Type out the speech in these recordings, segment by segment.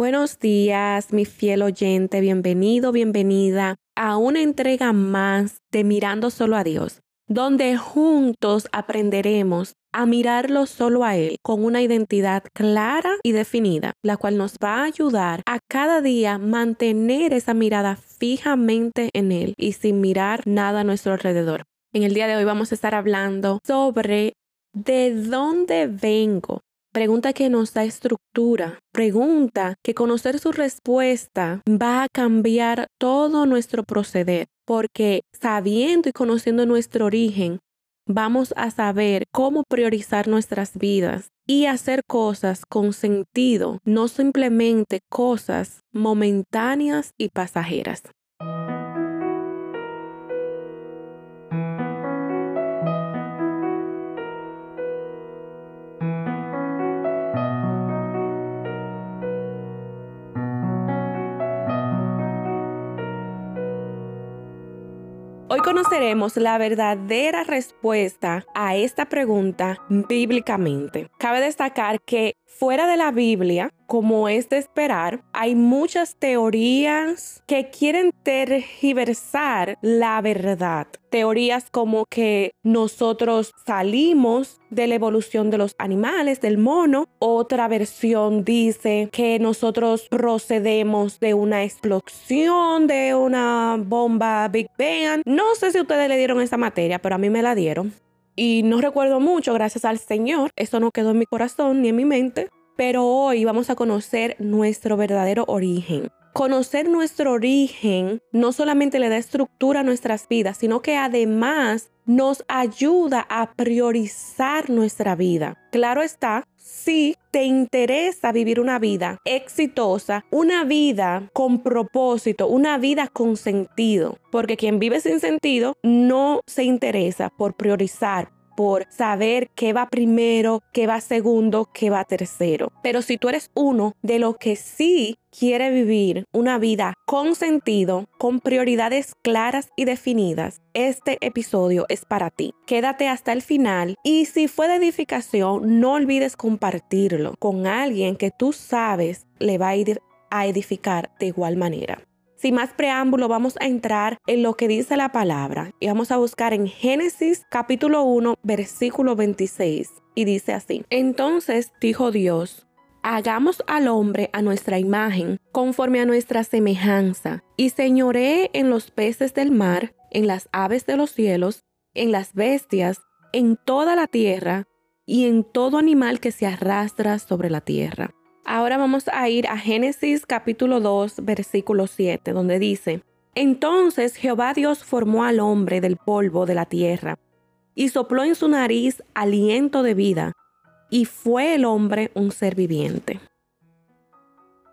Buenos días, mi fiel oyente, bienvenido, bienvenida a una entrega más de Mirando solo a Dios, donde juntos aprenderemos a mirarlo solo a Él con una identidad clara y definida, la cual nos va a ayudar a cada día mantener esa mirada fijamente en Él y sin mirar nada a nuestro alrededor. En el día de hoy vamos a estar hablando sobre de dónde vengo, Pregunta que nos da estructura. Pregunta que conocer su respuesta va a cambiar todo nuestro proceder, porque sabiendo y conociendo nuestro origen, vamos a saber cómo priorizar nuestras vidas y hacer cosas con sentido, no simplemente cosas momentáneas y pasajeras. Oh, conoceremos la verdadera respuesta a esta pregunta bíblicamente. Cabe destacar que fuera de la Biblia, como es de esperar, hay muchas teorías que quieren tergiversar la verdad. Teorías como que nosotros salimos de la evolución de los animales, del mono. Otra versión dice que nosotros procedemos de una explosión, de una bomba Big Bang. No sé si ustedes le dieron esa materia, pero a mí me la dieron. Y no recuerdo mucho, gracias al Señor. Eso no quedó en mi corazón ni en mi mente pero hoy vamos a conocer nuestro verdadero origen. Conocer nuestro origen no solamente le da estructura a nuestras vidas, sino que además nos ayuda a priorizar nuestra vida. Claro está, si te interesa vivir una vida exitosa, una vida con propósito, una vida con sentido, porque quien vive sin sentido no se interesa por priorizar, por saber qué va primero, qué va segundo, qué va tercero. Pero si tú eres uno de los que sí quiere vivir una vida con sentido, con prioridades claras y definidas, este episodio es para ti. Quédate hasta el final y si fue de edificación, no olvides compartirlo con alguien que tú sabes le va a edificar de igual manera. Sin más preámbulo, vamos a entrar en lo que dice la palabra y vamos a buscar en Génesis capítulo 1, versículo 26. Y dice así, entonces dijo Dios, hagamos al hombre a nuestra imagen, conforme a nuestra semejanza, y señoree en los peces del mar, en las aves de los cielos, en las bestias, en toda la tierra, y en todo animal que se arrastra sobre la tierra. Ahora vamos a ir a Génesis capítulo 2, versículo 7, donde dice, Entonces Jehová Dios formó al hombre del polvo de la tierra, y sopló en su nariz aliento de vida, y fue el hombre un ser viviente.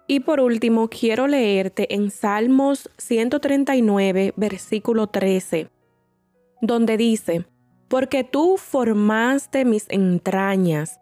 Y por último, quiero leerte en Salmos 139, versículo 13, donde dice, Porque tú formaste mis entrañas,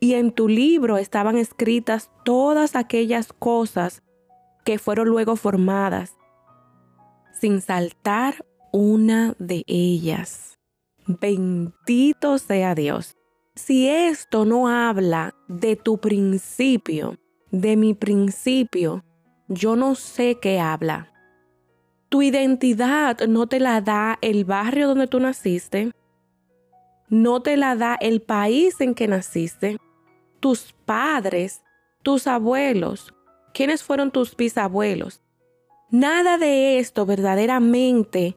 y en tu libro estaban escritas todas aquellas cosas que fueron luego formadas, sin saltar una de ellas. Bendito sea Dios. Si esto no habla de tu principio, de mi principio, yo no sé qué habla. Tu identidad no te la da el barrio donde tú naciste, no te la da el país en que naciste, tus padres, tus abuelos, quiénes fueron tus bisabuelos. Nada de esto verdaderamente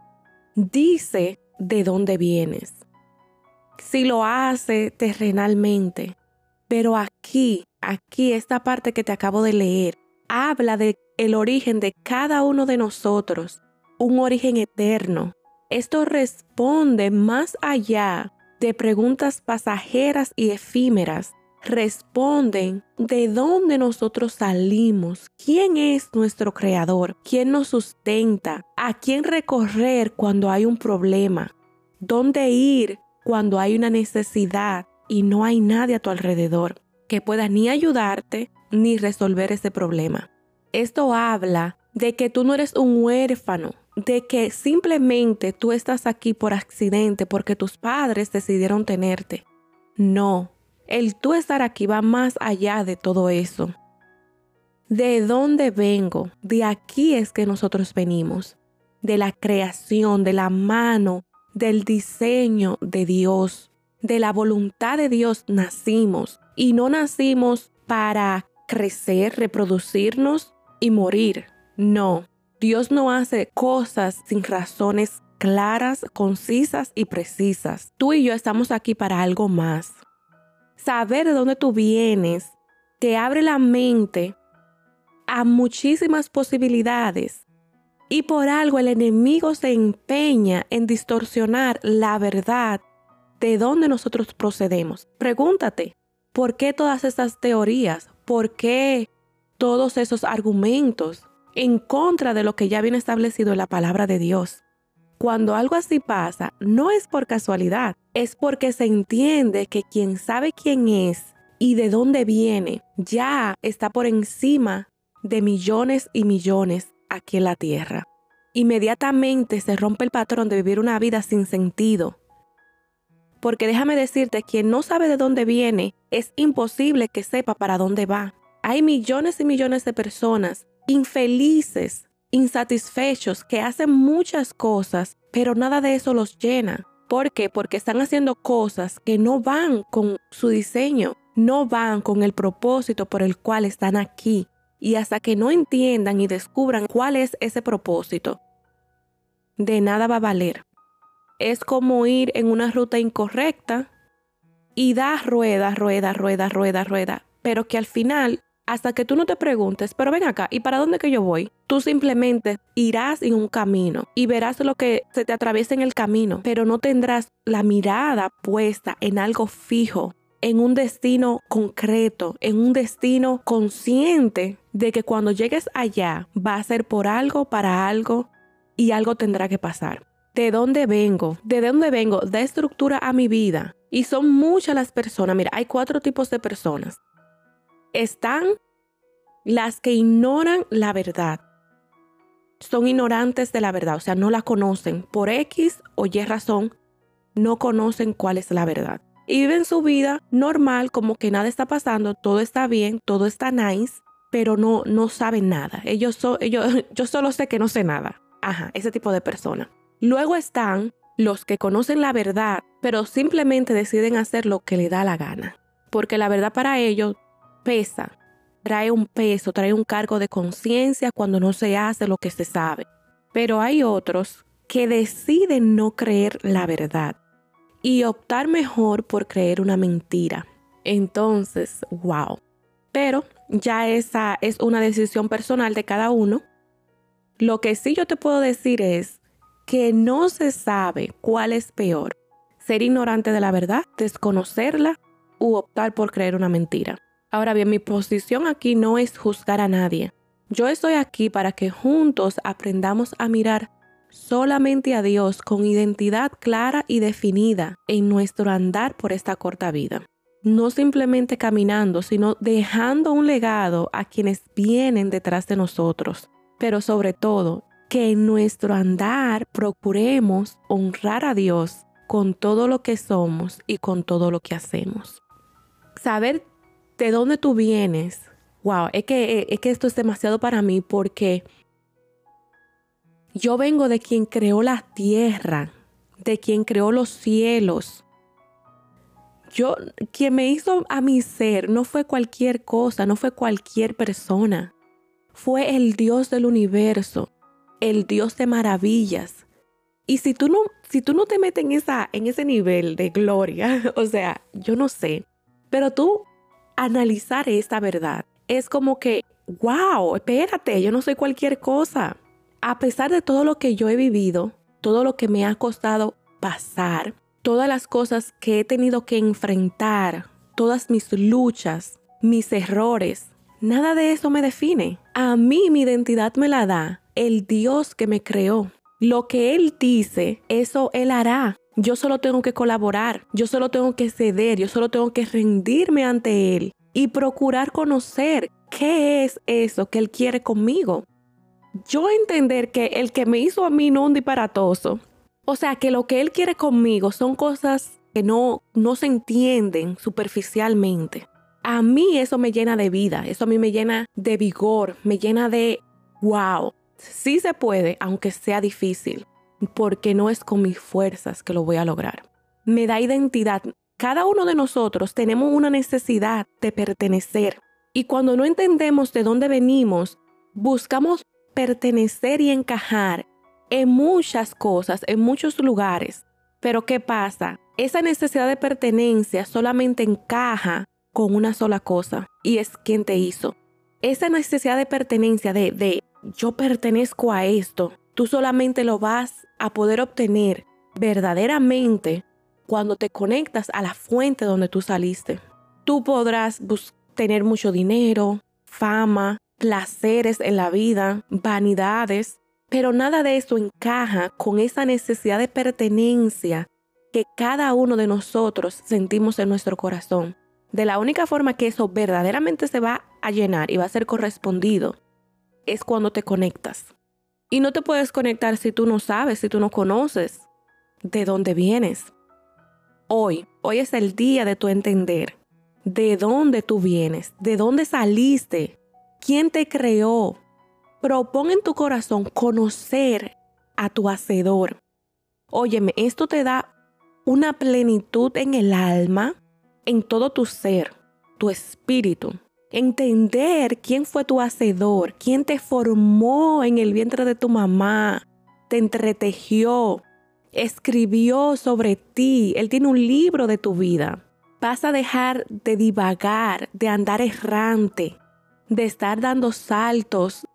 dice de dónde vienes. Si lo hace terrenalmente, pero aquí, aquí esta parte que te acabo de leer, habla de el origen de cada uno de nosotros, un origen eterno. Esto responde más allá de preguntas pasajeras y efímeras responden de dónde nosotros salimos, quién es nuestro creador, quién nos sustenta, a quién recorrer cuando hay un problema, dónde ir cuando hay una necesidad y no hay nadie a tu alrededor que pueda ni ayudarte ni resolver ese problema. Esto habla de que tú no eres un huérfano, de que simplemente tú estás aquí por accidente porque tus padres decidieron tenerte. No, el tú estar aquí va más allá de todo eso. ¿De dónde vengo? De aquí es que nosotros venimos. De la creación, de la mano, del diseño de Dios. De la voluntad de Dios nacimos. Y no nacimos para crecer, reproducirnos y morir. No, Dios no hace cosas sin razones claras, concisas y precisas. Tú y yo estamos aquí para algo más. Saber de dónde tú vienes te abre la mente a muchísimas posibilidades. Y por algo el enemigo se empeña en distorsionar la verdad de dónde nosotros procedemos. Pregúntate, ¿por qué todas esas teorías? ¿Por qué todos esos argumentos? en contra de lo que ya viene establecido en la palabra de Dios. Cuando algo así pasa, no es por casualidad, es porque se entiende que quien sabe quién es y de dónde viene ya está por encima de millones y millones aquí en la tierra. Inmediatamente se rompe el patrón de vivir una vida sin sentido. Porque déjame decirte, quien no sabe de dónde viene, es imposible que sepa para dónde va. Hay millones y millones de personas infelices, insatisfechos, que hacen muchas cosas, pero nada de eso los llena. ¿Por qué? Porque están haciendo cosas que no van con su diseño, no van con el propósito por el cual están aquí. Y hasta que no entiendan y descubran cuál es ese propósito, de nada va a valer. Es como ir en una ruta incorrecta y dar rueda, rueda, rueda, rueda, rueda, pero que al final hasta que tú no te preguntes, pero ven acá, ¿y para dónde que yo voy? Tú simplemente irás en un camino y verás lo que se te atraviesa en el camino, pero no tendrás la mirada puesta en algo fijo, en un destino concreto, en un destino consciente de que cuando llegues allá va a ser por algo, para algo y algo tendrá que pasar. ¿De dónde vengo? ¿De dónde vengo? Da estructura a mi vida. Y son muchas las personas. Mira, hay cuatro tipos de personas están las que ignoran la verdad. Son ignorantes de la verdad, o sea, no la conocen. Por X o Y razón, no conocen cuál es la verdad. Y viven su vida normal, como que nada está pasando, todo está bien, todo está nice, pero no, no saben nada. Ellos, yo solo sé que no sé nada. Ajá, ese tipo de persona. Luego están los que conocen la verdad, pero simplemente deciden hacer lo que le da la gana. Porque la verdad para ellos pesa, trae un peso, trae un cargo de conciencia cuando no se hace lo que se sabe. Pero hay otros que deciden no creer la verdad y optar mejor por creer una mentira. Entonces, wow. Pero ya esa es una decisión personal de cada uno. Lo que sí yo te puedo decir es que no se sabe cuál es peor, ser ignorante de la verdad, desconocerla u optar por creer una mentira. Ahora bien, mi posición aquí no es juzgar a nadie. Yo estoy aquí para que juntos aprendamos a mirar solamente a Dios con identidad clara y definida en nuestro andar por esta corta vida. No simplemente caminando, sino dejando un legado a quienes vienen detrás de nosotros. Pero sobre todo, que en nuestro andar procuremos honrar a Dios con todo lo que somos y con todo lo que hacemos. Saber de dónde tú vienes, wow, es que, es que esto es demasiado para mí porque yo vengo de quien creó la tierra, de quien creó los cielos. Yo, quien me hizo a mi ser no fue cualquier cosa, no fue cualquier persona. Fue el Dios del universo, el Dios de maravillas. Y si tú no, si tú no te metes en, esa, en ese nivel de gloria, o sea, yo no sé, pero tú analizar esta verdad. Es como que, wow, espérate, yo no soy cualquier cosa. A pesar de todo lo que yo he vivido, todo lo que me ha costado pasar, todas las cosas que he tenido que enfrentar todas mis luchas, mis errores. Nada de eso me define. A mí mi identidad me la da el Dios que me creó. Lo que Él dice, eso Él hará. Yo solo tengo que colaborar, yo solo tengo que ceder, yo solo tengo que rendirme ante Él y procurar conocer qué es eso que Él quiere conmigo. Yo entender que el que me hizo a mí no un disparatoso, o sea, que lo que Él quiere conmigo son cosas que no, no se entienden superficialmente. A mí eso me llena de vida, eso a mí me llena de vigor, me llena de wow. Sí se puede, aunque sea difícil, porque no es con mis fuerzas que lo voy a lograr. Me da identidad. Cada uno de nosotros tenemos una necesidad de pertenecer. Y cuando no entendemos de dónde venimos, buscamos pertenecer y encajar en muchas cosas, en muchos lugares. Pero ¿qué pasa? Esa necesidad de pertenencia solamente encaja con una sola cosa y es quien te hizo. Esa necesidad de pertenencia, de, de yo pertenezco a esto, tú solamente lo vas a poder obtener verdaderamente cuando te conectas a la fuente donde tú saliste. Tú podrás tener mucho dinero, fama, placeres en la vida, vanidades, pero nada de eso encaja con esa necesidad de pertenencia que cada uno de nosotros sentimos en nuestro corazón. De la única forma que eso verdaderamente se va a llenar y va a ser correspondido es cuando te conectas. Y no te puedes conectar si tú no sabes, si tú no conoces de dónde vienes. Hoy, hoy es el día de tu entender de dónde tú vienes, de dónde saliste, quién te creó. Propon en tu corazón conocer a tu hacedor. Óyeme, esto te da una plenitud en el alma, en todo tu ser, tu espíritu. Entender quién fue tu hacedor, quién te formó en el vientre de tu mamá, te entretejió, escribió sobre ti. Él tiene un libro de tu vida. Vas a dejar de divagar, de andar errante, de estar dando saltos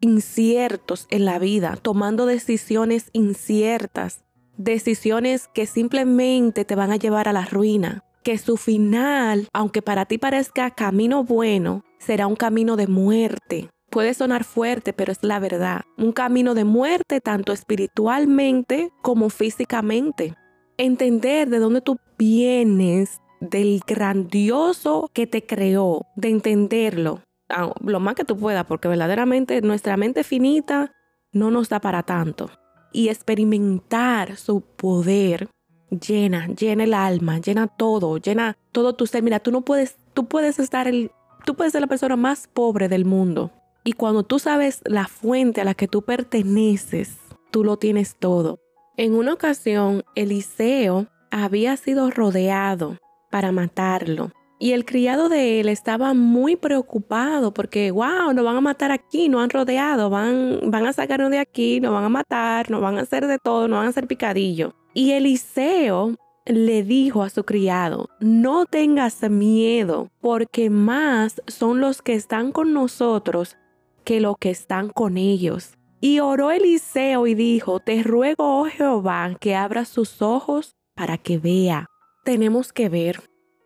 inciertos en la vida, tomando decisiones inciertas, decisiones que simplemente te van a llevar a la ruina, que su final, aunque para ti parezca camino bueno, será un camino de muerte. Puede sonar fuerte, pero es la verdad. Un camino de muerte tanto espiritualmente como físicamente. Entender de dónde tú vienes, del grandioso que te creó, de entenderlo, ah, lo más que tú puedas, porque verdaderamente nuestra mente finita no nos da para tanto y experimentar su poder llena, llena el alma, llena todo, llena todo tu ser. Mira, tú no puedes, tú puedes estar el, tú puedes ser la persona más pobre del mundo. Y cuando tú sabes la fuente a la que tú perteneces, tú lo tienes todo. En una ocasión, Eliseo había sido rodeado para matarlo. Y el criado de él estaba muy preocupado porque, wow, nos van a matar aquí, nos han rodeado, van, van a sacarnos de aquí, nos van a matar, nos van a hacer de todo, nos van a hacer picadillo. Y Eliseo le dijo a su criado, no tengas miedo, porque más son los que están con nosotros que los que están con ellos. Y oró Eliseo y dijo, te ruego, oh Jehová, que abra sus ojos para que vea. Tenemos que ver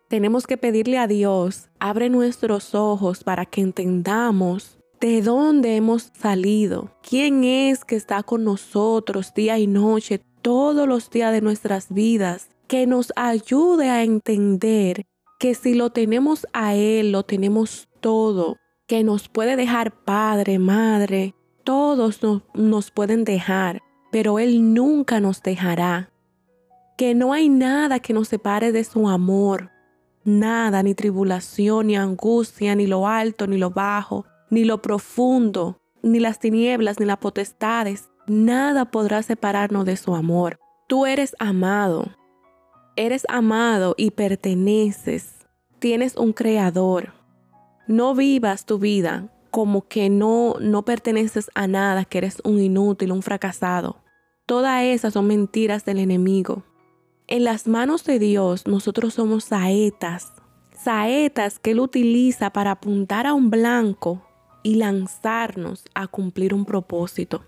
tenemos que pedirle a Dios, abre nuestros ojos para que entendamos de dónde hemos salido, quién es que está con nosotros día y noche, todos los días de nuestras vidas, que nos ayude a entender que si lo tenemos a Él, lo tenemos todo, que nos puede dejar padre, madre, todos nos, pueden dejar, pero Él nunca nos dejará, que no hay nada que nos separe de su amor, Nada, ni tribulación, ni angustia, ni lo alto, ni lo bajo, ni lo profundo, ni las tinieblas, ni las potestades, nada podrá separarnos de su amor. Tú eres amado, eres amado y perteneces, tienes un creador. No vivas tu vida como que no, no perteneces a nada, que eres un inútil, un fracasado. Todas esas son mentiras del enemigo. En las manos de Dios nosotros somos saetas, saetas que Él utiliza para apuntar a un blanco y lanzarnos a cumplir un propósito.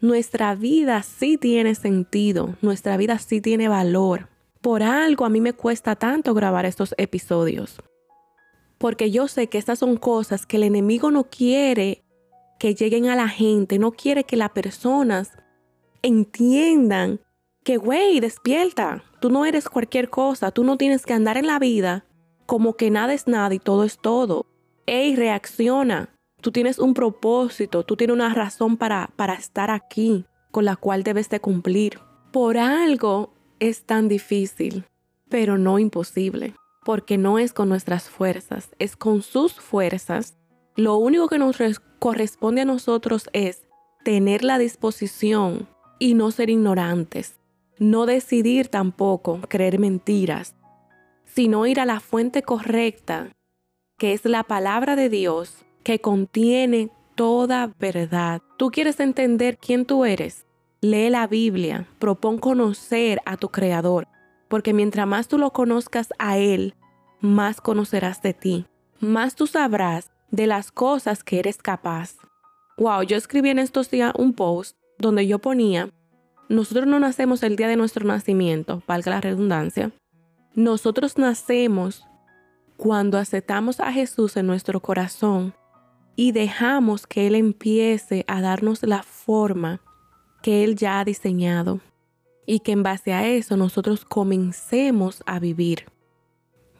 Nuestra vida sí tiene sentido, nuestra vida sí tiene valor, Por algo a mí me cuesta tanto grabar estos episodios. Porque yo sé que estas son cosas que el enemigo no quiere que lleguen a la gente, no quiere que las personas entiendan que, güey, despierta, tú no eres cualquier cosa, tú no tienes que andar en la vida como que nada es nada y todo es todo. Ey, reacciona, tú tienes un propósito, tú tienes una razón para, para estar aquí con la cual debes de cumplir. Por algo es tan difícil, pero no imposible, porque no es con nuestras fuerzas, es con sus fuerzas. Lo único que nos corresponde a nosotros es tener la disposición y no ser ignorantes, no decidir tampoco creer mentiras, sino ir a la fuente correcta, que es la palabra de Dios, que contiene toda verdad. ¿Tú quieres entender quién tú eres? Lee la Biblia, propón conocer a tu Creador, porque mientras más tú lo conozcas a Él, más conocerás de ti, más tú sabrás de las cosas que eres capaz. Wow, yo escribí en estos días un post donde yo ponía, nosotros no nacemos el día de nuestro nacimiento, valga la redundancia, nosotros nacemos cuando aceptamos a Jesús en nuestro corazón y dejamos que Él empiece a darnos la forma que Él ya ha diseñado y que en base a eso nosotros comencemos a vivir.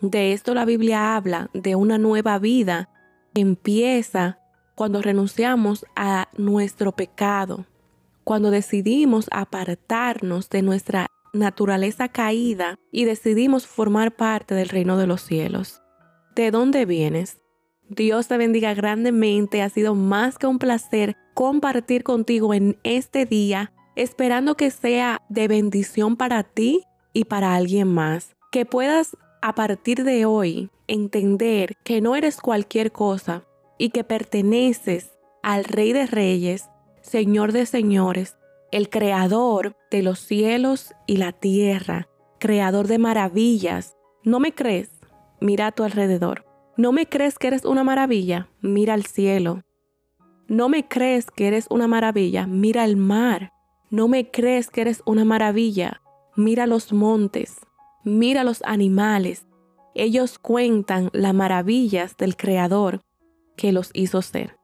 De esto la Biblia habla, de una nueva vida empieza cuando renunciamos a nuestro pecado, cuando decidimos apartarnos de nuestra naturaleza caída y decidimos formar parte del reino de los cielos. ¿De dónde vienes? Dios te bendiga grandemente. Ha sido más que un placer compartir contigo en este día, esperando que sea de bendición para ti y para alguien más. Que puedas a partir de hoy entender que no eres cualquier cosa y que perteneces al Rey de Reyes, Señor de Señores, el Creador de los cielos y la tierra, Creador de maravillas. ¿No me crees? Mira a tu alrededor. ¿No me crees que eres una maravilla? Mira al cielo. ¿No me crees que eres una maravilla? Mira el mar. ¿No me crees que eres una maravilla? Mira los montes. Mira los animales. Ellos cuentan las maravillas del Creador que los hizo ser.